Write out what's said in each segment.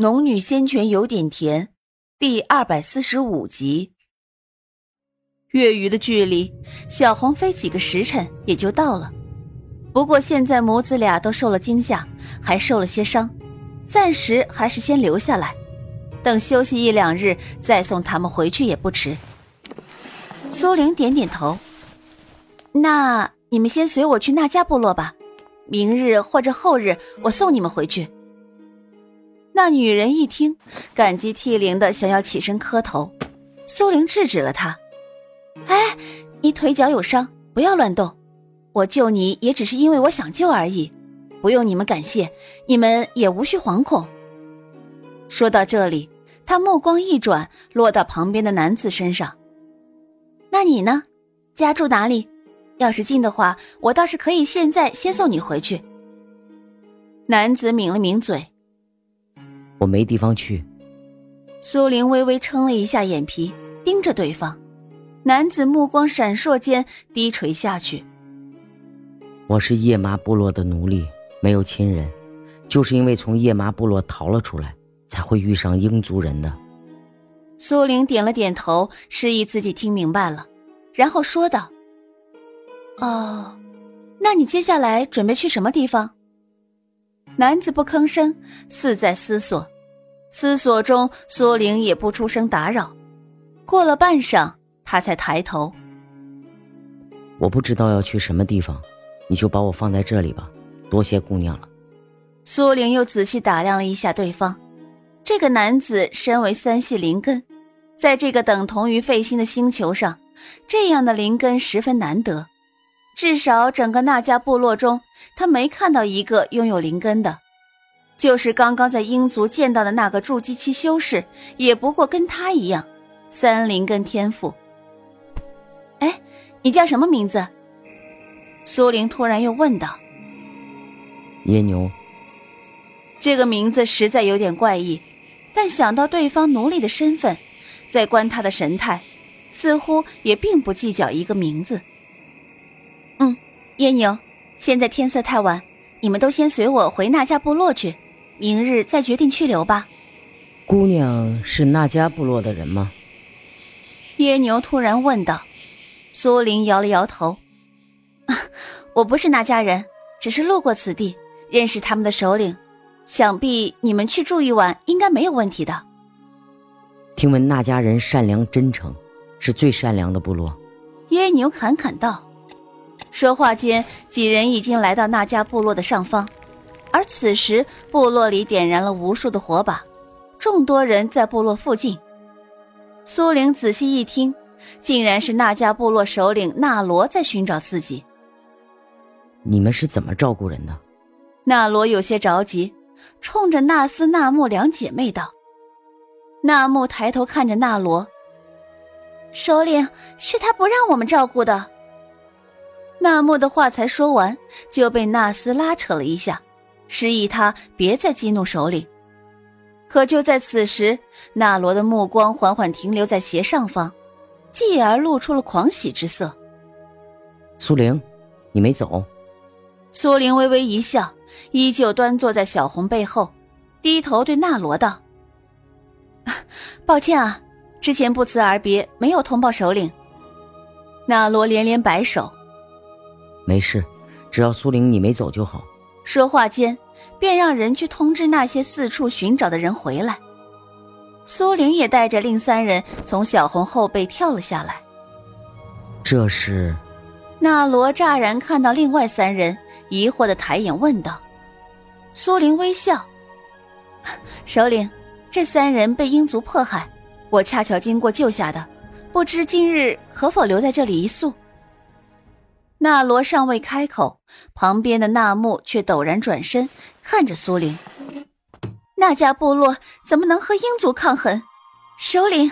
农女仙泉有点甜，第二百四十五集。月余的距离，小红飞几个时辰也就到了。不过现在母子俩都受了惊吓，还受了些伤，暂时还是先留下来，等休息一两日再送他们回去也不迟。苏玲点点头，那你们先随我去那家部落吧，明日或者后日我送你们回去。那女人一听，感激涕零的想要起身磕头，苏玲制止了她：“哎，你腿脚有伤，不要乱动。我救你也只是因为我想救而已，不用你们感谢，你们也无需惶恐。”说到这里，她目光一转，落到旁边的男子身上：“那你呢？家住哪里？要是近的话，我倒是可以现在先送你回去。”男子抿了抿嘴。我没地方去。苏玲微微撑了一下眼皮，盯着对方。男子目光闪烁间低垂下去。我是夜麻部落的奴隶，没有亲人，就是因为从夜麻部落逃了出来，才会遇上英族人的。苏玲点了点头，示意自己听明白了，然后说道：“哦，那你接下来准备去什么地方？”男子不吭声，似在思索。思索中，苏玲也不出声打扰。过了半晌，他才抬头：“我不知道要去什么地方，你就把我放在这里吧。多谢姑娘了。”苏玲又仔细打量了一下对方。这个男子身为三系灵根，在这个等同于废星的星球上，这样的灵根十分难得。至少整个那家部落中，他没看到一个拥有灵根的。就是刚刚在鹰族见到的那个筑基期修士，也不过跟他一样，三灵根天赋。哎，你叫什么名字？苏玲突然又问道。耶牛。这个名字实在有点怪异，但想到对方奴隶的身份，再观他的神态，似乎也并不计较一个名字。嗯，耶牛，现在天色太晚，你们都先随我回那家部落去。明日再决定去留吧。姑娘是那家部落的人吗？耶牛突然问道。苏林摇了摇头：“ 我不是那家人，只是路过此地，认识他们的首领。想必你们去住一晚应该没有问题的。”听闻那家人善良真诚，是最善良的部落。耶牛侃侃道。说话间，几人已经来到那家部落的上方。而此时，部落里点燃了无数的火把，众多人在部落附近。苏玲仔细一听，竟然是那家部落首领纳罗在寻找自己。你们是怎么照顾人的？纳罗有些着急，冲着纳斯、纳木两姐妹道。纳木抬头看着纳罗，首领是他不让我们照顾的。纳木的话才说完，就被纳斯拉扯了一下。示意他别再激怒首领，可就在此时，纳罗的目光缓缓停留在斜上方，继而露出了狂喜之色。苏玲，你没走？苏玲微微一笑，依旧端坐在小红背后，低头对纳罗道：“抱歉啊，之前不辞而别，没有通报首领。”纳罗连连摆手：“没事，只要苏玲你没走就好。”说话间，便让人去通知那些四处寻找的人回来。苏玲也带着另三人从小红后背跳了下来。这是，那罗乍然看到另外三人，疑惑的抬眼问道。苏玲微笑：“首领，这三人被鹰族迫害，我恰巧经过救下的，不知今日可否留在这里一宿？”那罗尚未开口，旁边的纳木却陡然转身看着苏林。那家部落怎么能和鹰族抗衡？首领。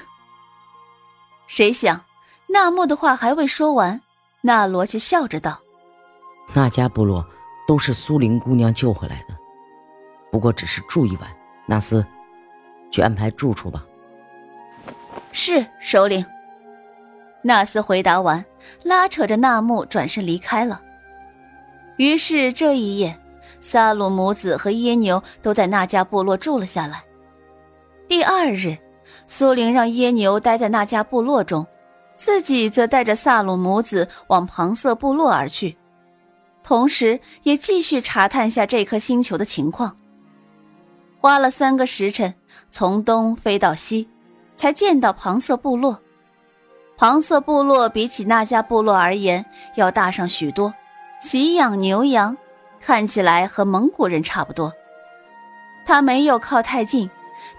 谁想，纳木的话还未说完，那罗却笑着道：“那家部落都是苏林姑娘救回来的，不过只是住一晚。纳斯，去安排住处吧。”是首领。纳斯回答完。拉扯着纳木转身离开了。于是这一夜，萨鲁母子和耶牛都在那家部落住了下来，第二日，苏玲让耶牛待在那家部落中，自己则带着萨鲁母子往庞瑟部落而去，同时也继续查探下这颗星球的情况。花了三个时辰，从东飞到西，才见到庞瑟部落。庞瑟部落比起那家部落而言，要大上许多，习养牛羊，看起来和蒙古人差不多。他没有靠太近，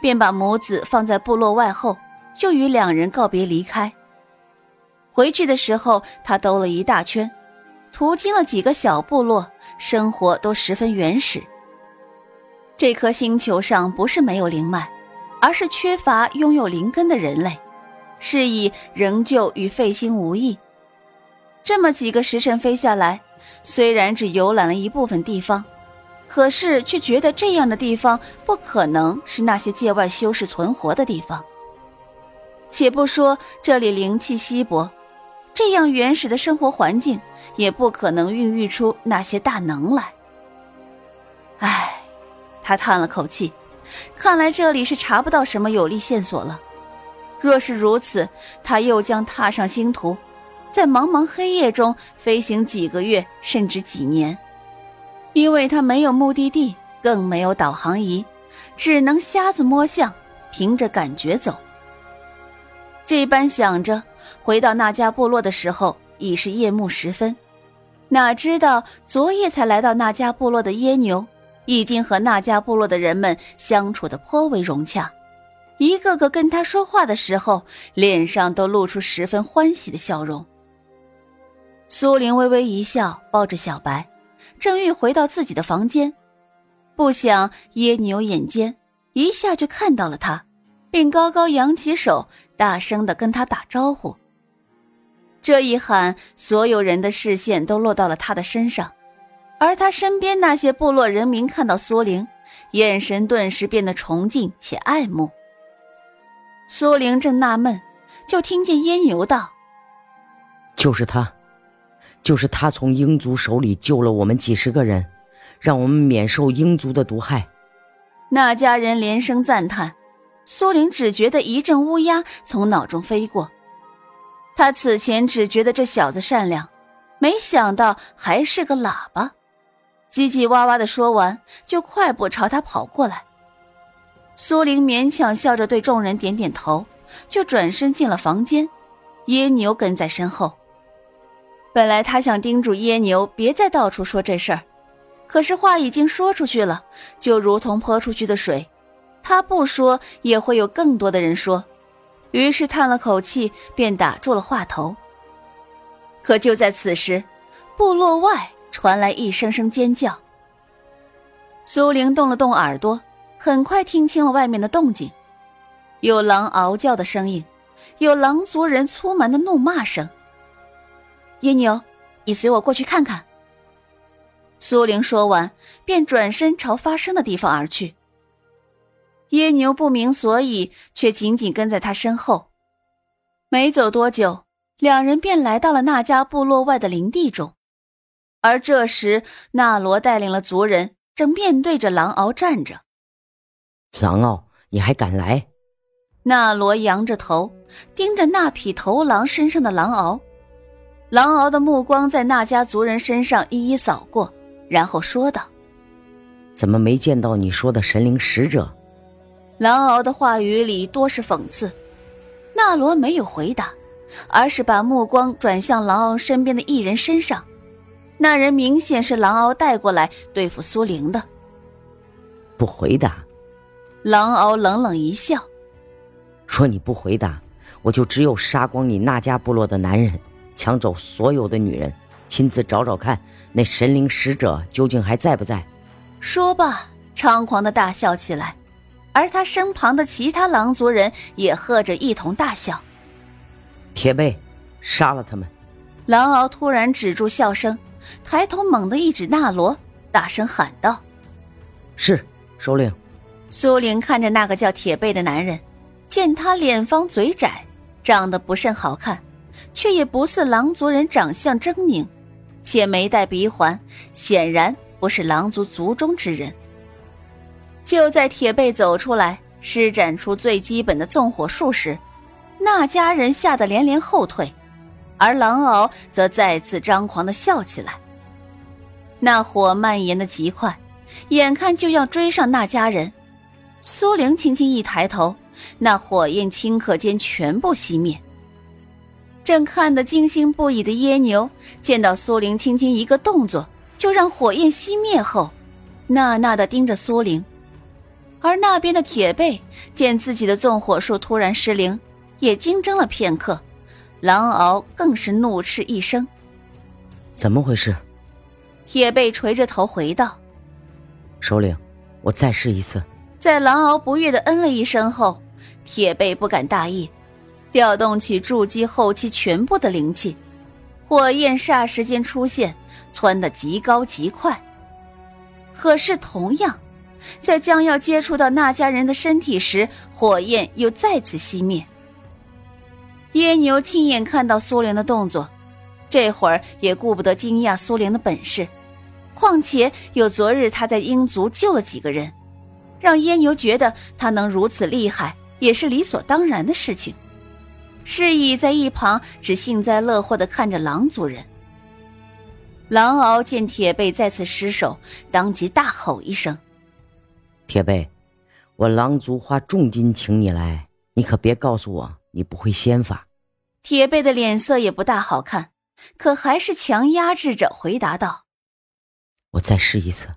便把母子放在部落外后，就与两人告别离开。回去的时候，他兜了一大圈，途经了几个小部落，生活都十分原始。这颗星球上不是没有灵脉，而是缺乏拥有灵根的人类。是以仍旧与费心无异。这么几个时辰飞下来，虽然只游览了一部分地方，可是却觉得这样的地方不可能是那些界外修士存活的地方。且不说这里灵气稀薄，这样原始的生活环境也不可能孕育出那些大能来。唉，他叹了口气，看来这里是查不到什么有利线索了。若是如此，他又将踏上星途，在茫茫黑夜中飞行几个月，甚至几年，因为他没有目的地，更没有导航仪，只能瞎子摸象，凭着感觉走。这般想着，回到那家部落的时候，已是夜幕时分。哪知道昨夜才来到那家部落的耶牛，已经和那家部落的人们相处的颇为融洽。一个个跟他说话的时候，脸上都露出十分欢喜的笑容。苏玲微微一笑，抱着小白，正欲回到自己的房间，不想耶牛眼尖，一下就看到了他，并高高扬起手，大声的跟他打招呼。这一喊，所有人的视线都落到了他的身上，而他身边那些部落人民看到苏玲，眼神顿时变得崇敬且爱慕。苏玲正纳闷，就听见烟牛道：“就是他，就是他从英族手里救了我们几十个人，让我们免受英族的毒害。”那家人连声赞叹。苏玲只觉得一阵乌鸦从脑中飞过。他此前只觉得这小子善良，没想到还是个喇叭，叽叽哇哇的说完，就快步朝他跑过来。苏玲勉强笑着对众人点点头，就转身进了房间。耶牛跟在身后。本来他想叮嘱耶牛别再到处说这事儿，可是话已经说出去了，就如同泼出去的水，他不说也会有更多的人说。于是叹了口气，便打住了话头。可就在此时，部落外传来一声声尖叫。苏玲动了动耳朵。很快听清了外面的动静，有狼嗷叫的声音，有狼族人粗蛮的怒骂声。野牛，你随我过去看看。苏玲说完，便转身朝发生的地方而去。野牛不明所以，却紧紧跟在他身后。没走多久，两人便来到了那家部落外的林地中，而这时，纳罗带领了族人正面对着狼嗷站着。狼嗷，你还敢来？那罗扬着头，盯着那匹头狼身上的狼獒。狼獒的目光在那家族人身上一一扫过，然后说道：“怎么没见到你说的神灵使者？”狼獒的话语里多是讽刺。纳罗没有回答，而是把目光转向狼獒身边的一人身上。那人明显是狼獒带过来对付苏玲的。不回答。狼獒冷冷一笑，说：“你不回答，我就只有杀光你那家部落的男人，抢走所有的女人，亲自找找看那神灵使者究竟还在不在。”说罢，猖狂的大笑起来，而他身旁的其他狼族人也和着一同大笑。铁背，杀了他们！狼獒突然止住笑声，抬头猛地一指纳罗，大声喊道：“是，首领。”苏玲看着那个叫铁背的男人，见他脸方嘴窄，长得不甚好看，却也不似狼族人长相狰狞，且没戴鼻环，显然不是狼族族中之人。就在铁背走出来，施展出最基本的纵火术时，那家人吓得连连后退，而狼敖则再次张狂的笑起来。那火蔓延的极快，眼看就要追上那家人。苏玲轻轻一抬头，那火焰顷刻间全部熄灭。正看得惊心不已的耶牛，见到苏玲轻轻一个动作就让火焰熄灭后，纳纳的盯着苏玲。而那边的铁背见自己的纵火术突然失灵，也惊怔了片刻。狼獒更是怒斥一声：“怎么回事？”铁背垂着头回道：“首领，我再试一次。”在狼敖不悦的嗯了一声后，铁背不敢大意，调动起筑基后期全部的灵气，火焰霎时间出现，窜得极高极快。可是同样，在将要接触到那家人的身体时，火焰又再次熄灭。耶牛亲眼看到苏玲的动作，这会儿也顾不得惊讶苏玲的本事，况且有昨日他在鹰族救了几个人。让耶牛觉得他能如此厉害，也是理所当然的事情。示意在一旁只幸灾乐祸的看着狼族人。狼獒见铁背再次失手，当即大吼一声：“铁背，我狼族花重金请你来，你可别告诉我你不会仙法。”铁背的脸色也不大好看，可还是强压制着回答道：“我再试一次。”